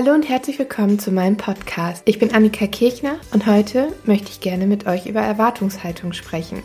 Hallo und herzlich willkommen zu meinem Podcast. Ich bin Annika Kirchner und heute möchte ich gerne mit euch über Erwartungshaltung sprechen.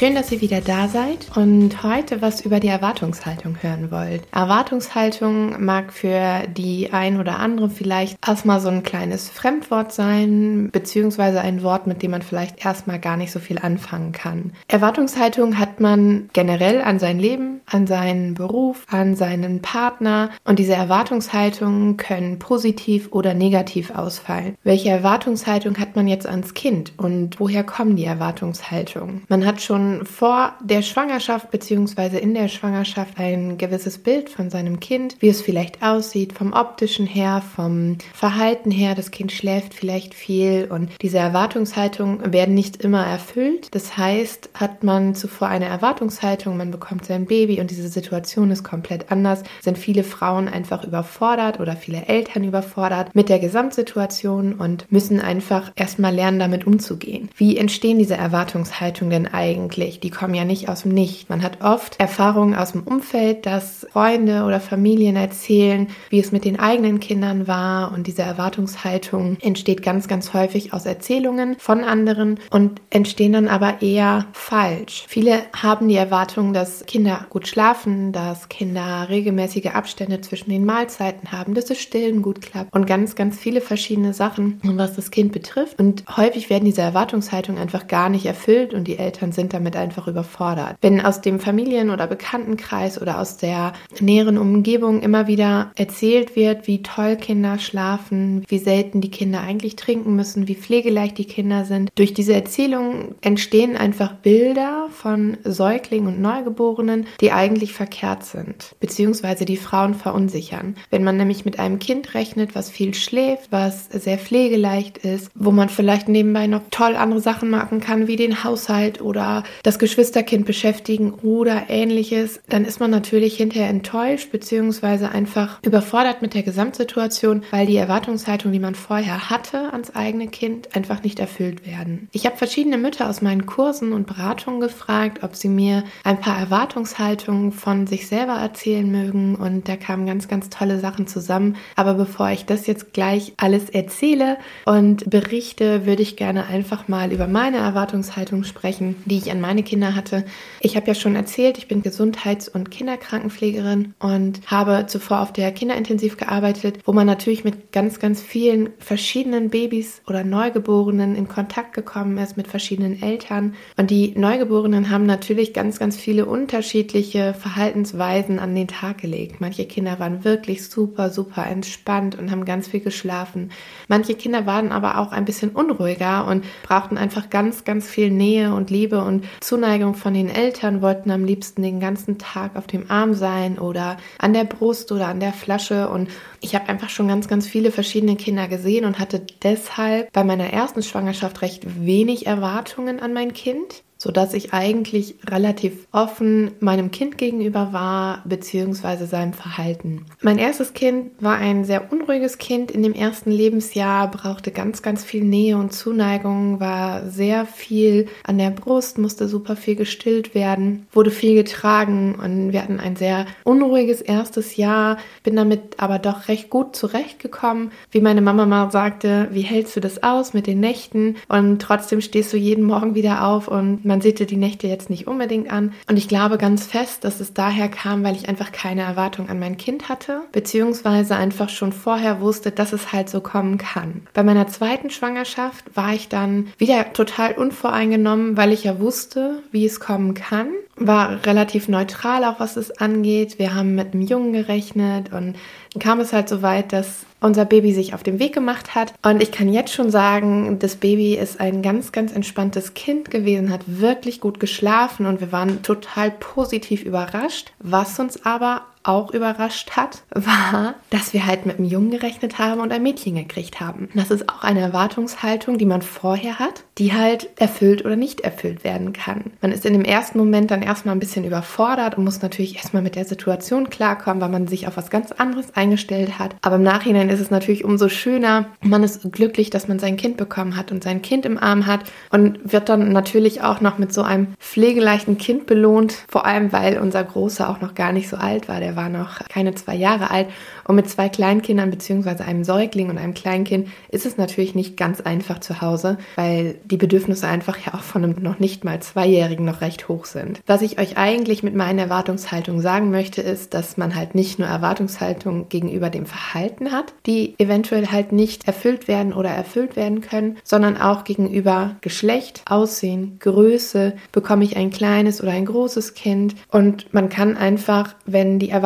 Schön, dass ihr wieder da seid und heute was über die Erwartungshaltung hören wollt. Erwartungshaltung mag für die ein oder andere vielleicht erstmal so ein kleines Fremdwort sein, beziehungsweise ein Wort, mit dem man vielleicht erstmal gar nicht so viel anfangen kann. Erwartungshaltung hat man generell an sein Leben, an seinen Beruf, an seinen Partner und diese Erwartungshaltungen können positiv oder negativ ausfallen. Welche Erwartungshaltung hat man jetzt ans Kind und woher kommen die Erwartungshaltungen? Man hat schon vor der Schwangerschaft bzw. in der Schwangerschaft ein gewisses Bild von seinem Kind, wie es vielleicht aussieht, vom optischen her, vom Verhalten her. Das Kind schläft vielleicht viel und diese Erwartungshaltungen werden nicht immer erfüllt. Das heißt, hat man zuvor eine Erwartungshaltung, man bekommt sein Baby und diese Situation ist komplett anders, sind viele Frauen einfach überfordert oder viele Eltern überfordert mit der Gesamtsituation und müssen einfach erstmal lernen, damit umzugehen. Wie entstehen diese Erwartungshaltungen denn eigentlich? Wirklich, die kommen ja nicht aus dem Nicht. Man hat oft Erfahrungen aus dem Umfeld, dass Freunde oder Familien erzählen, wie es mit den eigenen Kindern war und diese Erwartungshaltung entsteht ganz, ganz häufig aus Erzählungen von anderen und entstehen dann aber eher falsch. Viele haben die Erwartung, dass Kinder gut schlafen, dass Kinder regelmäßige Abstände zwischen den Mahlzeiten haben, dass das Stillen gut klappt und ganz, ganz viele verschiedene Sachen, was das Kind betrifft. Und häufig werden diese Erwartungshaltungen einfach gar nicht erfüllt und die Eltern sind damit damit einfach überfordert. Wenn aus dem Familien- oder Bekanntenkreis oder aus der näheren Umgebung immer wieder erzählt wird, wie toll Kinder schlafen, wie selten die Kinder eigentlich trinken müssen, wie pflegeleicht die Kinder sind, durch diese Erzählungen entstehen einfach Bilder von Säuglingen und Neugeborenen, die eigentlich verkehrt sind, beziehungsweise die Frauen verunsichern. Wenn man nämlich mit einem Kind rechnet, was viel schläft, was sehr pflegeleicht ist, wo man vielleicht nebenbei noch toll andere Sachen machen kann, wie den Haushalt oder das Geschwisterkind beschäftigen oder ähnliches, dann ist man natürlich hinterher enttäuscht beziehungsweise einfach überfordert mit der Gesamtsituation, weil die Erwartungshaltung, die man vorher hatte ans eigene Kind, einfach nicht erfüllt werden. Ich habe verschiedene Mütter aus meinen Kursen und Beratungen gefragt, ob sie mir ein paar Erwartungshaltungen von sich selber erzählen mögen und da kamen ganz, ganz tolle Sachen zusammen. Aber bevor ich das jetzt gleich alles erzähle und berichte, würde ich gerne einfach mal über meine Erwartungshaltung sprechen, die ich an meine Kinder hatte. Ich habe ja schon erzählt, ich bin Gesundheits- und Kinderkrankenpflegerin und habe zuvor auf der Kinderintensiv gearbeitet, wo man natürlich mit ganz, ganz vielen verschiedenen Babys oder Neugeborenen in Kontakt gekommen ist, mit verschiedenen Eltern. Und die Neugeborenen haben natürlich ganz, ganz viele unterschiedliche Verhaltensweisen an den Tag gelegt. Manche Kinder waren wirklich super, super entspannt und haben ganz viel geschlafen. Manche Kinder waren aber auch ein bisschen unruhiger und brauchten einfach ganz, ganz viel Nähe und Liebe und Zuneigung von den Eltern, wollten am liebsten den ganzen Tag auf dem Arm sein oder an der Brust oder an der Flasche. Und ich habe einfach schon ganz, ganz viele verschiedene Kinder gesehen und hatte deshalb bei meiner ersten Schwangerschaft recht wenig Erwartungen an mein Kind so dass ich eigentlich relativ offen meinem Kind gegenüber war, beziehungsweise seinem Verhalten. Mein erstes Kind war ein sehr unruhiges Kind in dem ersten Lebensjahr, brauchte ganz, ganz viel Nähe und Zuneigung, war sehr viel an der Brust, musste super viel gestillt werden, wurde viel getragen und wir hatten ein sehr unruhiges erstes Jahr, bin damit aber doch recht gut zurechtgekommen. Wie meine Mama mal sagte, wie hältst du das aus mit den Nächten? Und trotzdem stehst du jeden Morgen wieder auf und man sieht dir die Nächte jetzt nicht unbedingt an. Und ich glaube ganz fest, dass es daher kam, weil ich einfach keine Erwartung an mein Kind hatte, beziehungsweise einfach schon vorher wusste, dass es halt so kommen kann. Bei meiner zweiten Schwangerschaft war ich dann wieder total unvoreingenommen, weil ich ja wusste, wie es kommen kann. War relativ neutral auch, was es angeht. Wir haben mit einem Jungen gerechnet und kam es halt so weit, dass unser Baby sich auf den Weg gemacht hat. Und ich kann jetzt schon sagen, das Baby ist ein ganz, ganz entspanntes Kind gewesen, hat wirklich gut geschlafen und wir waren total positiv überrascht, was uns aber auch überrascht hat, war, dass wir halt mit einem Jungen gerechnet haben und ein Mädchen gekriegt haben. Das ist auch eine Erwartungshaltung, die man vorher hat, die halt erfüllt oder nicht erfüllt werden kann. Man ist in dem ersten Moment dann erstmal ein bisschen überfordert und muss natürlich erstmal mit der Situation klarkommen, weil man sich auf was ganz anderes eingestellt hat. Aber im Nachhinein ist es natürlich umso schöner. Man ist glücklich, dass man sein Kind bekommen hat und sein Kind im Arm hat und wird dann natürlich auch noch mit so einem pflegeleichten Kind belohnt, vor allem weil unser Großer auch noch gar nicht so alt war. Der war noch keine zwei Jahre alt und mit zwei Kleinkindern bzw. einem Säugling und einem Kleinkind ist es natürlich nicht ganz einfach zu Hause, weil die Bedürfnisse einfach ja auch von einem noch nicht mal Zweijährigen noch recht hoch sind. Was ich euch eigentlich mit meiner Erwartungshaltung sagen möchte, ist, dass man halt nicht nur Erwartungshaltung gegenüber dem Verhalten hat, die eventuell halt nicht erfüllt werden oder erfüllt werden können, sondern auch gegenüber Geschlecht, Aussehen, Größe, bekomme ich ein kleines oder ein großes Kind und man kann einfach, wenn die Erwartungshaltung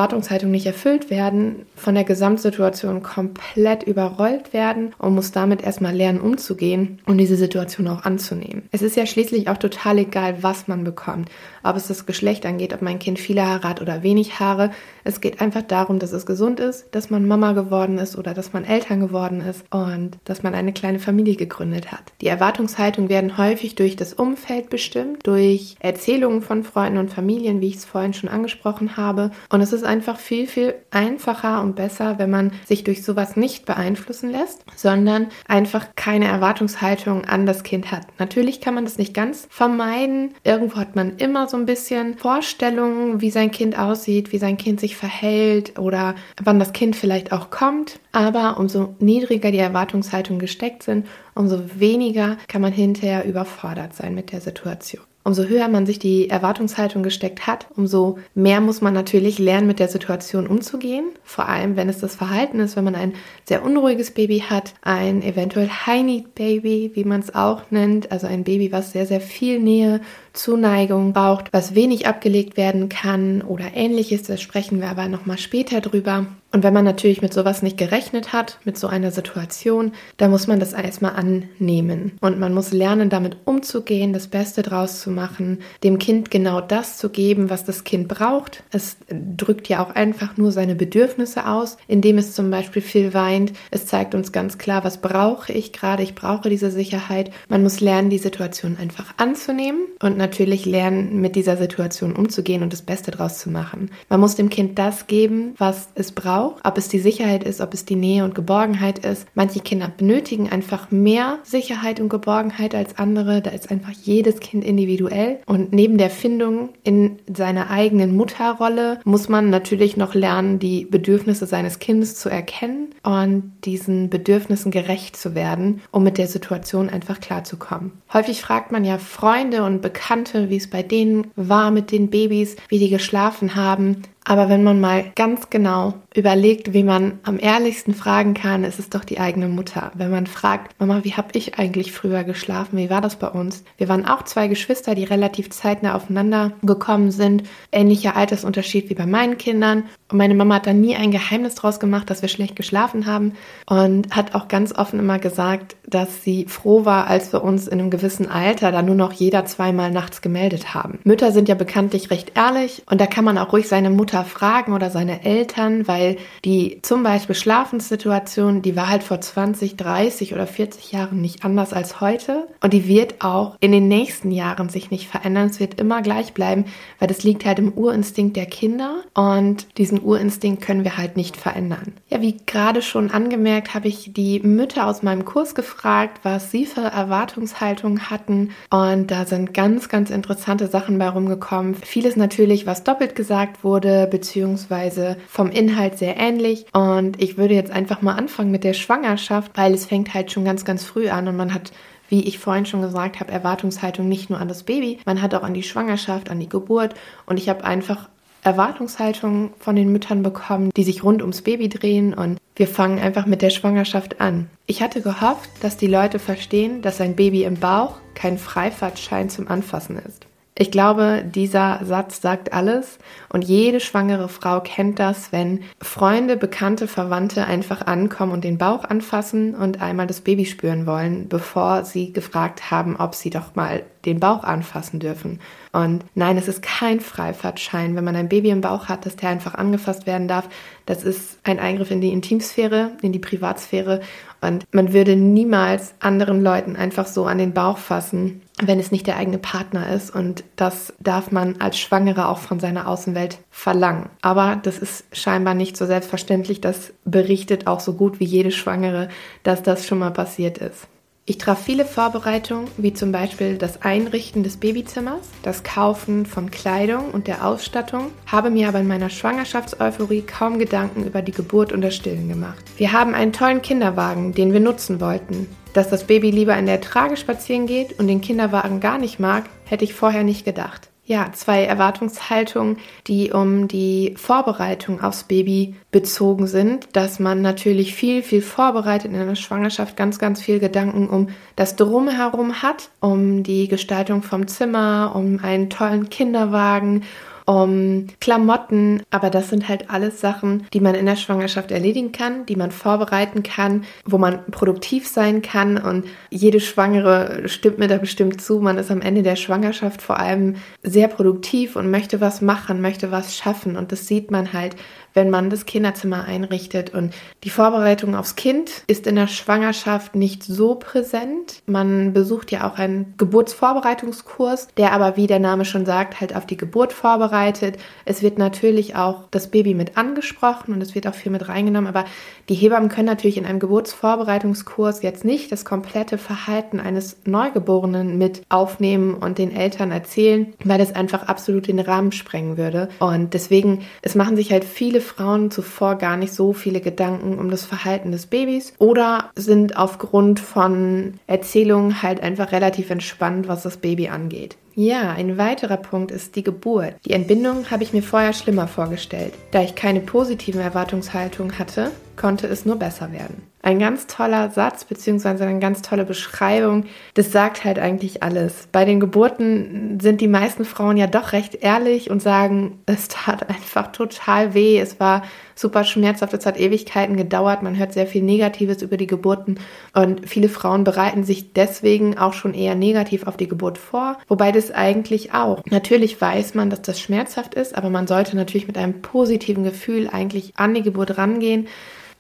nicht erfüllt werden, von der Gesamtsituation komplett überrollt werden und muss damit erstmal lernen umzugehen und diese Situation auch anzunehmen. Es ist ja schließlich auch total egal, was man bekommt, ob es das Geschlecht angeht, ob mein Kind viele Haare hat oder wenig Haare. Es geht einfach darum, dass es gesund ist, dass man Mama geworden ist oder dass man Eltern geworden ist und dass man eine kleine Familie gegründet hat. Die Erwartungshaltungen werden häufig durch das Umfeld bestimmt, durch Erzählungen von Freunden und Familien, wie ich es vorhin schon angesprochen habe. Und es ist einfach viel, viel einfacher und besser, wenn man sich durch sowas nicht beeinflussen lässt, sondern einfach keine Erwartungshaltung an das Kind hat. Natürlich kann man das nicht ganz vermeiden. Irgendwo hat man immer so ein bisschen Vorstellungen, wie sein Kind aussieht, wie sein Kind sich verhält oder wann das Kind vielleicht auch kommt. Aber umso niedriger die Erwartungshaltungen gesteckt sind, umso weniger kann man hinterher überfordert sein mit der Situation. Umso höher man sich die Erwartungshaltung gesteckt hat, umso mehr muss man natürlich lernen, mit der Situation umzugehen. Vor allem, wenn es das Verhalten ist, wenn man ein sehr unruhiges Baby hat, ein eventuell High-Need-Baby, wie man es auch nennt, also ein Baby, was sehr, sehr viel Nähe Zuneigung braucht, was wenig abgelegt werden kann oder ähnliches. Da sprechen wir aber nochmal später drüber. Und wenn man natürlich mit sowas nicht gerechnet hat, mit so einer Situation, dann muss man das erstmal annehmen. Und man muss lernen, damit umzugehen, das Beste draus zu machen, dem Kind genau das zu geben, was das Kind braucht. Es drückt ja auch einfach nur seine Bedürfnisse aus, indem es zum Beispiel viel weint. Es zeigt uns ganz klar, was brauche ich gerade. Ich brauche diese Sicherheit. Man muss lernen, die Situation einfach anzunehmen und natürlich lernen, mit dieser Situation umzugehen und das Beste draus zu machen. Man muss dem Kind das geben, was es braucht, ob es die Sicherheit ist, ob es die Nähe und Geborgenheit ist. Manche Kinder benötigen einfach mehr Sicherheit und Geborgenheit als andere. Da ist einfach jedes Kind individuell. Und neben der Findung in seiner eigenen Mutterrolle muss man natürlich noch lernen, die Bedürfnisse seines Kindes zu erkennen und diesen Bedürfnissen gerecht zu werden, um mit der Situation einfach klarzukommen. Häufig fragt man ja Freunde und Bekannte, wie es bei denen war mit den Babys, wie die geschlafen haben. Aber wenn man mal ganz genau überlegt, wie man am ehrlichsten fragen kann, ist es doch die eigene Mutter. Wenn man fragt, Mama, wie habe ich eigentlich früher geschlafen? Wie war das bei uns? Wir waren auch zwei Geschwister, die relativ zeitnah aufeinander gekommen sind. Ähnlicher Altersunterschied wie bei meinen Kindern. Und meine Mama hat da nie ein Geheimnis draus gemacht, dass wir schlecht geschlafen haben. Und hat auch ganz offen immer gesagt, dass sie froh war, als wir uns in einem gewissen Alter da nur noch jeder zweimal nachts gemeldet haben. Mütter sind ja bekanntlich recht ehrlich und da kann man auch ruhig seine Mutter Fragen oder seine Eltern, weil die zum Beispiel Schlafenssituation, die war halt vor 20, 30 oder 40 Jahren nicht anders als heute und die wird auch in den nächsten Jahren sich nicht verändern. Es wird immer gleich bleiben, weil das liegt halt im Urinstinkt der Kinder und diesen Urinstinkt können wir halt nicht verändern. Ja, wie gerade schon angemerkt, habe ich die Mütter aus meinem Kurs gefragt, was sie für Erwartungshaltungen hatten und da sind ganz, ganz interessante Sachen bei rumgekommen. Vieles natürlich, was doppelt gesagt wurde, beziehungsweise vom Inhalt sehr ähnlich. Und ich würde jetzt einfach mal anfangen mit der Schwangerschaft, weil es fängt halt schon ganz, ganz früh an und man hat wie ich vorhin schon gesagt habe, Erwartungshaltung nicht nur an das Baby, man hat auch an die Schwangerschaft, an die Geburt und ich habe einfach Erwartungshaltungen von den Müttern bekommen, die sich rund ums Baby drehen und wir fangen einfach mit der Schwangerschaft an. Ich hatte gehofft, dass die Leute verstehen, dass ein Baby im Bauch kein Freifahrtschein zum Anfassen ist. Ich glaube, dieser Satz sagt alles und jede schwangere Frau kennt das, wenn Freunde, Bekannte, Verwandte einfach ankommen und den Bauch anfassen und einmal das Baby spüren wollen, bevor sie gefragt haben, ob sie doch mal den Bauch anfassen dürfen. Und nein, es ist kein Freifahrtschein, wenn man ein Baby im Bauch hat, dass der einfach angefasst werden darf. Das ist ein Eingriff in die Intimsphäre, in die Privatsphäre. Und man würde niemals anderen Leuten einfach so an den Bauch fassen, wenn es nicht der eigene Partner ist. Und das darf man als Schwangere auch von seiner Außenwelt verlangen. Aber das ist scheinbar nicht so selbstverständlich. Das berichtet auch so gut wie jede Schwangere, dass das schon mal passiert ist. Ich traf viele Vorbereitungen, wie zum Beispiel das Einrichten des Babyzimmers, das Kaufen von Kleidung und der Ausstattung, habe mir aber in meiner Schwangerschaftseuphorie kaum Gedanken über die Geburt und das Stillen gemacht. Wir haben einen tollen Kinderwagen, den wir nutzen wollten. Dass das Baby lieber in der Trage spazieren geht und den Kinderwagen gar nicht mag, hätte ich vorher nicht gedacht. Ja, zwei Erwartungshaltungen, die um die Vorbereitung aufs Baby bezogen sind, dass man natürlich viel, viel vorbereitet in einer Schwangerschaft, ganz, ganz viel Gedanken um das Drumherum hat, um die Gestaltung vom Zimmer, um einen tollen Kinderwagen, um Klamotten. Aber das sind halt alles Sachen, die man in der Schwangerschaft erledigen kann, die man vorbereiten kann, wo man produktiv sein kann. Und jede Schwangere stimmt mir da bestimmt zu. Man ist am Ende der Schwangerschaft vor allem sehr produktiv und möchte was machen, möchte was schaffen. Und das sieht man halt wenn man das Kinderzimmer einrichtet. Und die Vorbereitung aufs Kind ist in der Schwangerschaft nicht so präsent. Man besucht ja auch einen Geburtsvorbereitungskurs, der aber, wie der Name schon sagt, halt auf die Geburt vorbereitet. Es wird natürlich auch das Baby mit angesprochen und es wird auch viel mit reingenommen, aber die Hebammen können natürlich in einem Geburtsvorbereitungskurs jetzt nicht das komplette Verhalten eines Neugeborenen mit aufnehmen und den Eltern erzählen, weil das einfach absolut den Rahmen sprengen würde. Und deswegen, es machen sich halt viele Frauen zuvor gar nicht so viele Gedanken um das Verhalten des Babys oder sind aufgrund von Erzählungen halt einfach relativ entspannt, was das Baby angeht. Ja, ein weiterer Punkt ist die Geburt. Die Entbindung habe ich mir vorher schlimmer vorgestellt. Da ich keine positiven Erwartungshaltungen hatte, konnte es nur besser werden. Ein ganz toller Satz beziehungsweise eine ganz tolle Beschreibung, das sagt halt eigentlich alles. Bei den Geburten sind die meisten Frauen ja doch recht ehrlich und sagen, es tat einfach total weh, es war super schmerzhaft, es hat Ewigkeiten gedauert, man hört sehr viel Negatives über die Geburten. Und viele Frauen bereiten sich deswegen auch schon eher negativ auf die Geburt vor, wobei das eigentlich auch. Natürlich weiß man, dass das schmerzhaft ist, aber man sollte natürlich mit einem positiven Gefühl eigentlich an die Geburt rangehen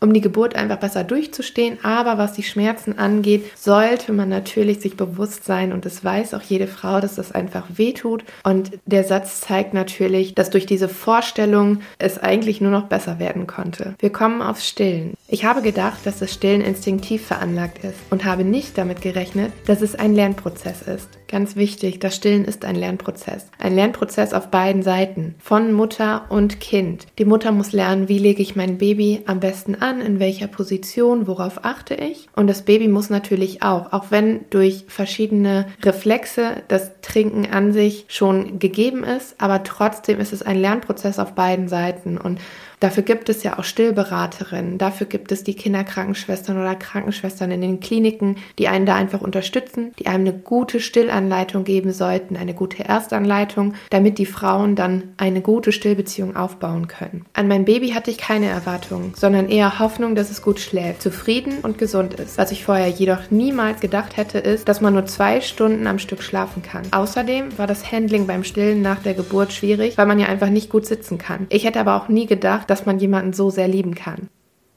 um die Geburt einfach besser durchzustehen. Aber was die Schmerzen angeht, sollte man natürlich sich bewusst sein und es weiß auch jede Frau, dass das einfach wehtut. Und der Satz zeigt natürlich, dass durch diese Vorstellung es eigentlich nur noch besser werden konnte. Wir kommen aufs Stillen. Ich habe gedacht, dass das Stillen instinktiv veranlagt ist und habe nicht damit gerechnet, dass es ein Lernprozess ist. Ganz wichtig, das Stillen ist ein Lernprozess. Ein Lernprozess auf beiden Seiten, von Mutter und Kind. Die Mutter muss lernen, wie lege ich mein Baby am besten an, in welcher Position, worauf achte ich. Und das Baby muss natürlich auch, auch wenn durch verschiedene Reflexe das Trinken an sich schon gegeben ist, aber trotzdem ist es ein Lernprozess auf beiden Seiten. Und Dafür gibt es ja auch Stillberaterinnen, dafür gibt es die Kinderkrankenschwestern oder Krankenschwestern in den Kliniken, die einen da einfach unterstützen, die einem eine gute Stillanleitung geben sollten, eine gute Erstanleitung, damit die Frauen dann eine gute Stillbeziehung aufbauen können. An mein Baby hatte ich keine Erwartungen, sondern eher Hoffnung, dass es gut schläft, zufrieden und gesund ist. Was ich vorher jedoch niemals gedacht hätte, ist, dass man nur zwei Stunden am Stück schlafen kann. Außerdem war das Handling beim Stillen nach der Geburt schwierig, weil man ja einfach nicht gut sitzen kann. Ich hätte aber auch nie gedacht, dass man jemanden so sehr lieben kann.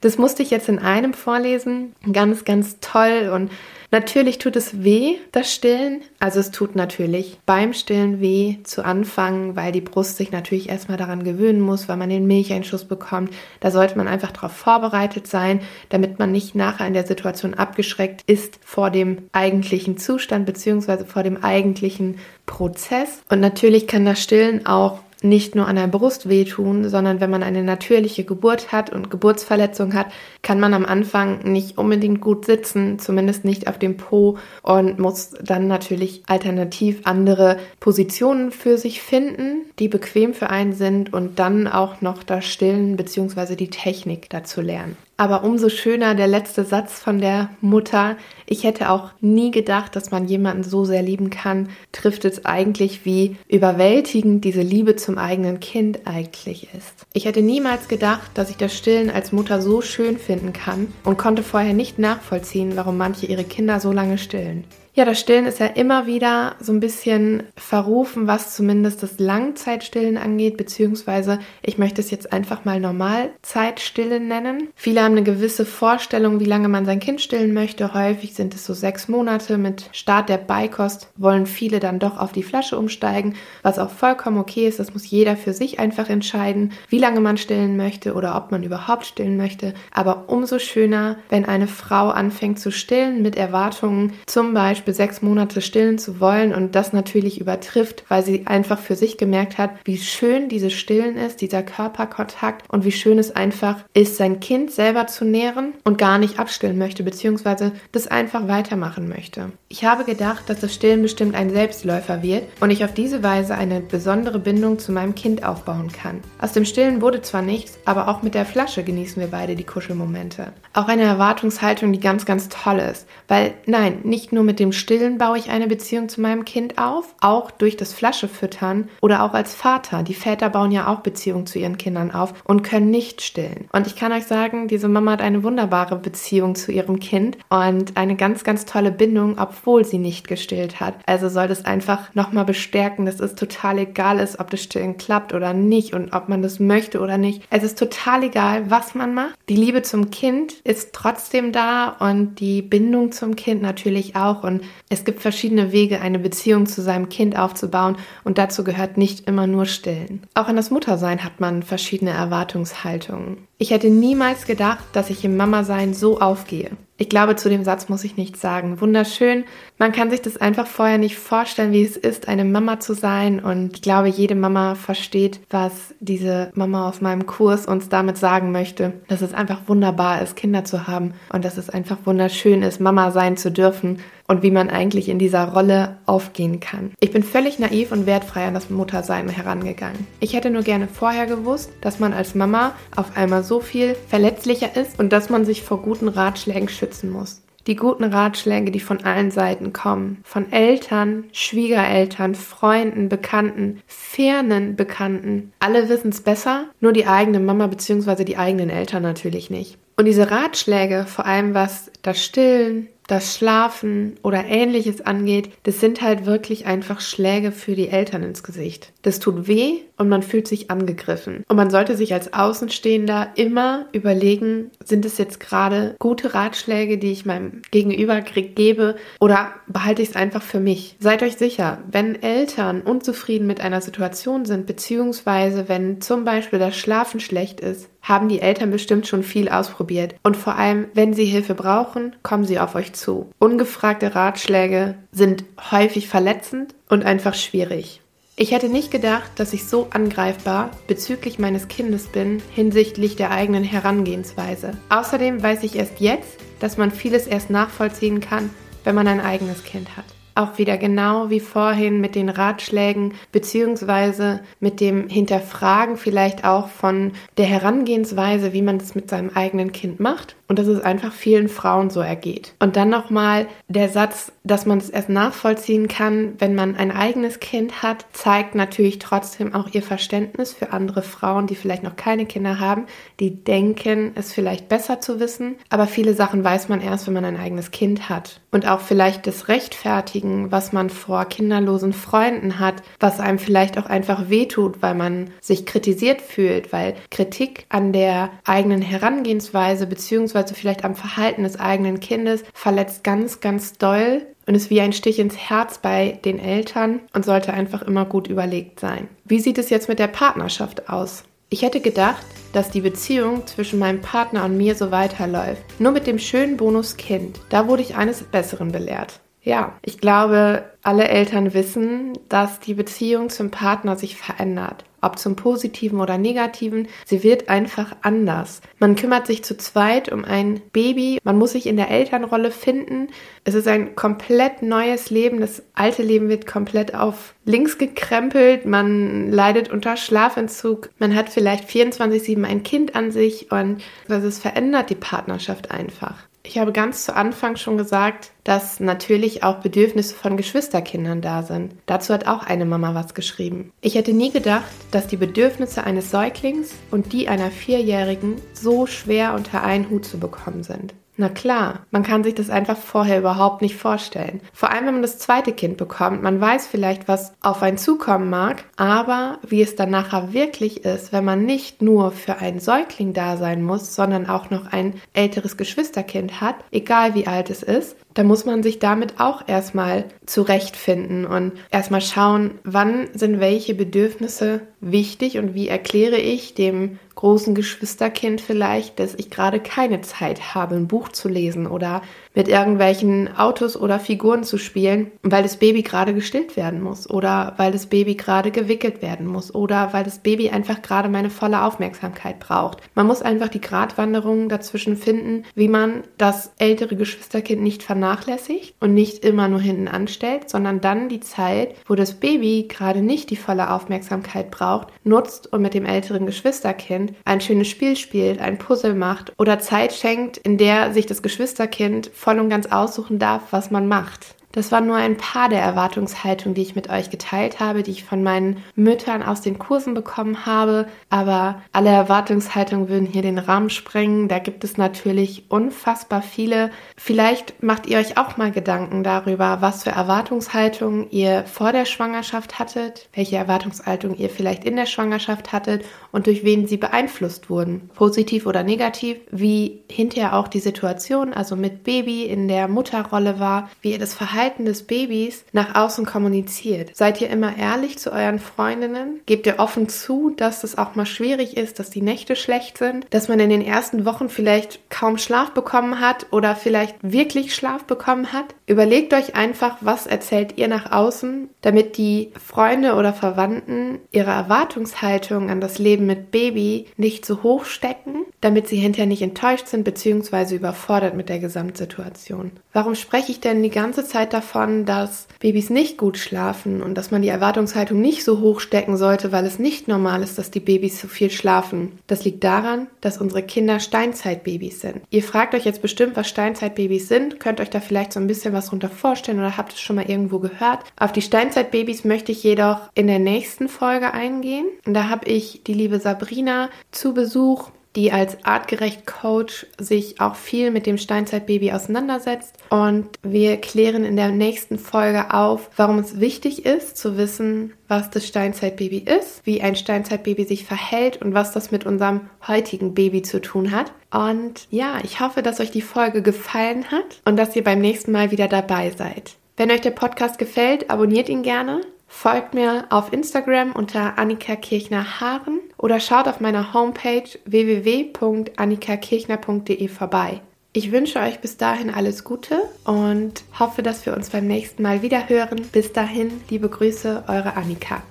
Das musste ich jetzt in einem vorlesen. Ganz, ganz toll. Und natürlich tut es weh, das Stillen. Also es tut natürlich beim Stillen weh zu anfangen, weil die Brust sich natürlich erstmal daran gewöhnen muss, weil man den Milcheinschuss bekommt. Da sollte man einfach darauf vorbereitet sein, damit man nicht nachher in der Situation abgeschreckt ist vor dem eigentlichen Zustand bzw. vor dem eigentlichen Prozess. Und natürlich kann das Stillen auch nicht nur an der Brust wehtun, sondern wenn man eine natürliche Geburt hat und Geburtsverletzung hat, kann man am Anfang nicht unbedingt gut sitzen, zumindest nicht auf dem Po und muss dann natürlich alternativ andere Positionen für sich finden, die bequem für einen sind und dann auch noch das Stillen bzw. die Technik dazu lernen. Aber umso schöner der letzte Satz von der Mutter. Ich hätte auch nie gedacht, dass man jemanden so sehr lieben kann, trifft es eigentlich, wie überwältigend diese Liebe zum eigenen Kind eigentlich ist. Ich hätte niemals gedacht, dass ich das Stillen als Mutter so schön finden kann und konnte vorher nicht nachvollziehen, warum manche ihre Kinder so lange stillen. Ja, das Stillen ist ja immer wieder so ein bisschen verrufen, was zumindest das Langzeitstillen angeht, beziehungsweise ich möchte es jetzt einfach mal Normalzeitstillen nennen. Viele haben eine gewisse Vorstellung, wie lange man sein Kind stillen möchte. Häufig sind es so sechs Monate. Mit Start der Beikost wollen viele dann doch auf die Flasche umsteigen, was auch vollkommen okay ist. Das muss jeder für sich einfach entscheiden, wie lange man stillen möchte oder ob man überhaupt stillen möchte. Aber umso schöner, wenn eine Frau anfängt zu stillen mit Erwartungen, zum Beispiel Beispiel sechs Monate stillen zu wollen und das natürlich übertrifft, weil sie einfach für sich gemerkt hat, wie schön dieses Stillen ist, dieser Körperkontakt und wie schön es einfach ist, sein Kind selber zu nähren und gar nicht abstillen möchte, beziehungsweise das einfach weitermachen möchte. Ich habe gedacht, dass das Stillen bestimmt ein Selbstläufer wird und ich auf diese Weise eine besondere Bindung zu meinem Kind aufbauen kann. Aus dem Stillen wurde zwar nichts, aber auch mit der Flasche genießen wir beide die Kuschelmomente. Auch eine Erwartungshaltung, die ganz, ganz toll ist, weil nein, nicht nur mit dem Stillen baue ich eine Beziehung zu meinem Kind auf, auch durch das Flaschefüttern oder auch als Vater. Die Väter bauen ja auch Beziehungen zu ihren Kindern auf und können nicht stillen. Und ich kann euch sagen, diese Mama hat eine wunderbare Beziehung zu ihrem Kind und eine ganz, ganz tolle Bindung, obwohl sie nicht gestillt hat. Also soll das einfach nochmal bestärken, dass es total egal ist, ob das Stillen klappt oder nicht und ob man das möchte oder nicht. Es ist total egal, was man macht. Die Liebe zum Kind ist trotzdem da und die Bindung zum Kind natürlich auch. Und es gibt verschiedene Wege, eine Beziehung zu seinem Kind aufzubauen und dazu gehört nicht immer nur Stillen. Auch an das Muttersein hat man verschiedene Erwartungshaltungen. Ich hätte niemals gedacht, dass ich im Mama-Sein so aufgehe. Ich glaube, zu dem Satz muss ich nichts sagen. Wunderschön. Man kann sich das einfach vorher nicht vorstellen, wie es ist, eine Mama zu sein. Und ich glaube, jede Mama versteht, was diese Mama auf meinem Kurs uns damit sagen möchte. Dass es einfach wunderbar ist, Kinder zu haben. Und dass es einfach wunderschön ist, Mama sein zu dürfen. Und wie man eigentlich in dieser Rolle aufgehen kann. Ich bin völlig naiv und wertfrei an das Muttersein herangegangen. Ich hätte nur gerne vorher gewusst, dass man als Mama auf einmal so viel verletzlicher ist und dass man sich vor guten Ratschlägen schützen muss. Die guten Ratschläge, die von allen Seiten kommen. Von Eltern, Schwiegereltern, Freunden, Bekannten, fernen Bekannten. Alle wissen es besser, nur die eigene Mama bzw. die eigenen Eltern natürlich nicht. Und diese Ratschläge, vor allem was das Stillen, das Schlafen oder ähnliches angeht, das sind halt wirklich einfach Schläge für die Eltern ins Gesicht. Das tut weh und man fühlt sich angegriffen. Und man sollte sich als Außenstehender immer überlegen, sind es jetzt gerade gute Ratschläge, die ich meinem Gegenüber gebe oder behalte ich es einfach für mich? Seid euch sicher, wenn Eltern unzufrieden mit einer Situation sind, beziehungsweise wenn zum Beispiel das Schlafen schlecht ist, haben die Eltern bestimmt schon viel ausprobiert. Und vor allem, wenn sie Hilfe brauchen, kommen sie auf euch zu. Ungefragte Ratschläge sind häufig verletzend und einfach schwierig. Ich hätte nicht gedacht, dass ich so angreifbar bezüglich meines Kindes bin hinsichtlich der eigenen Herangehensweise. Außerdem weiß ich erst jetzt, dass man vieles erst nachvollziehen kann, wenn man ein eigenes Kind hat auch wieder genau wie vorhin mit den Ratschlägen beziehungsweise mit dem Hinterfragen vielleicht auch von der Herangehensweise, wie man es mit seinem eigenen Kind macht und dass es einfach vielen Frauen so ergeht. Und dann nochmal der Satz, dass man es erst nachvollziehen kann, wenn man ein eigenes Kind hat, zeigt natürlich trotzdem auch ihr Verständnis für andere Frauen, die vielleicht noch keine Kinder haben, die denken, es vielleicht besser zu wissen. Aber viele Sachen weiß man erst, wenn man ein eigenes Kind hat. Und auch vielleicht das Rechtfertigen, was man vor kinderlosen Freunden hat, was einem vielleicht auch einfach wehtut, weil man sich kritisiert fühlt, weil Kritik an der eigenen Herangehensweise bzw vielleicht am Verhalten des eigenen Kindes verletzt ganz, ganz doll und ist wie ein Stich ins Herz bei den Eltern und sollte einfach immer gut überlegt sein. Wie sieht es jetzt mit der Partnerschaft aus? Ich hätte gedacht, dass die Beziehung zwischen meinem Partner und mir so weiterläuft. Nur mit dem schönen Bonus Kind. Da wurde ich eines Besseren belehrt. Ja, ich glaube, alle Eltern wissen, dass die Beziehung zum Partner sich verändert. ob zum Positiven oder Negativen. Sie wird einfach anders. Man kümmert sich zu zweit um ein Baby, man muss sich in der Elternrolle finden. Es ist ein komplett neues Leben. Das alte Leben wird komplett auf links gekrempelt. Man leidet unter Schlafentzug. Man hat vielleicht 24-7 ein Kind an sich und das verändert die Partnerschaft einfach. Ich habe ganz zu Anfang schon gesagt, dass natürlich auch Bedürfnisse von Geschwisterkindern da sind. Dazu hat auch eine Mama was geschrieben. Ich hätte nie gedacht, dass die Bedürfnisse eines Säuglings und die einer Vierjährigen so schwer unter einen Hut zu bekommen sind. Na klar, man kann sich das einfach vorher überhaupt nicht vorstellen. Vor allem, wenn man das zweite Kind bekommt. Man weiß vielleicht, was auf einen zukommen mag, aber wie es dann nachher wirklich ist, wenn man nicht nur für einen Säugling da sein muss, sondern auch noch ein älteres Geschwisterkind hat, egal wie alt es ist, da muss man sich damit auch erstmal zurechtfinden und erstmal schauen, wann sind welche Bedürfnisse wichtig und wie erkläre ich dem großen Geschwisterkind vielleicht, dass ich gerade keine Zeit habe, ein Buch zu lesen oder mit irgendwelchen Autos oder Figuren zu spielen, weil das Baby gerade gestillt werden muss oder weil das Baby gerade gewickelt werden muss oder weil das Baby einfach gerade meine volle Aufmerksamkeit braucht. Man muss einfach die Gratwanderung dazwischen finden, wie man das ältere Geschwisterkind nicht vernachlässigt und nicht immer nur hinten anstellt, sondern dann die Zeit, wo das Baby gerade nicht die volle Aufmerksamkeit braucht, nutzt und mit dem älteren Geschwisterkind ein schönes Spiel spielt, ein Puzzle macht oder Zeit schenkt, in der sich das Geschwisterkind voll und ganz aussuchen darf, was man macht. Das waren nur ein paar der Erwartungshaltungen, die ich mit euch geteilt habe, die ich von meinen Müttern aus den Kursen bekommen habe. Aber alle Erwartungshaltungen würden hier den Rahmen sprengen. Da gibt es natürlich unfassbar viele. Vielleicht macht ihr euch auch mal Gedanken darüber, was für Erwartungshaltungen ihr vor der Schwangerschaft hattet, welche Erwartungshaltungen ihr vielleicht in der Schwangerschaft hattet und durch wen sie beeinflusst wurden, positiv oder negativ, wie hinterher auch die Situation, also mit Baby in der Mutterrolle war, wie ihr das Verhalten Verhalten des Babys nach außen kommuniziert. Seid ihr immer ehrlich zu euren Freundinnen? Gebt ihr offen zu, dass es auch mal schwierig ist, dass die Nächte schlecht sind, dass man in den ersten Wochen vielleicht kaum Schlaf bekommen hat oder vielleicht wirklich Schlaf bekommen hat? Überlegt euch einfach, was erzählt ihr nach außen, damit die Freunde oder Verwandten ihre Erwartungshaltung an das Leben mit Baby nicht so hoch stecken, damit sie hinterher nicht enttäuscht sind bzw. überfordert mit der Gesamtsituation. Warum spreche ich denn die ganze Zeit davon, dass Babys nicht gut schlafen und dass man die Erwartungshaltung nicht so hoch stecken sollte, weil es nicht normal ist, dass die Babys so viel schlafen. Das liegt daran, dass unsere Kinder Steinzeitbabys sind. Ihr fragt euch jetzt bestimmt, was Steinzeitbabys sind, könnt euch da vielleicht so ein bisschen was runter vorstellen oder habt es schon mal irgendwo gehört. Auf die Steinzeitbabys möchte ich jedoch in der nächsten Folge eingehen. Und da habe ich die liebe Sabrina zu Besuch die als artgerecht Coach sich auch viel mit dem Steinzeitbaby auseinandersetzt. Und wir klären in der nächsten Folge auf, warum es wichtig ist zu wissen, was das Steinzeitbaby ist, wie ein Steinzeitbaby sich verhält und was das mit unserem heutigen Baby zu tun hat. Und ja, ich hoffe, dass euch die Folge gefallen hat und dass ihr beim nächsten Mal wieder dabei seid. Wenn euch der Podcast gefällt, abonniert ihn gerne. Folgt mir auf Instagram unter Annika Kirchner Haaren oder schaut auf meiner Homepage www.annikakirchner.de vorbei. Ich wünsche euch bis dahin alles Gute und hoffe, dass wir uns beim nächsten Mal wieder hören. Bis dahin, liebe Grüße, eure Annika.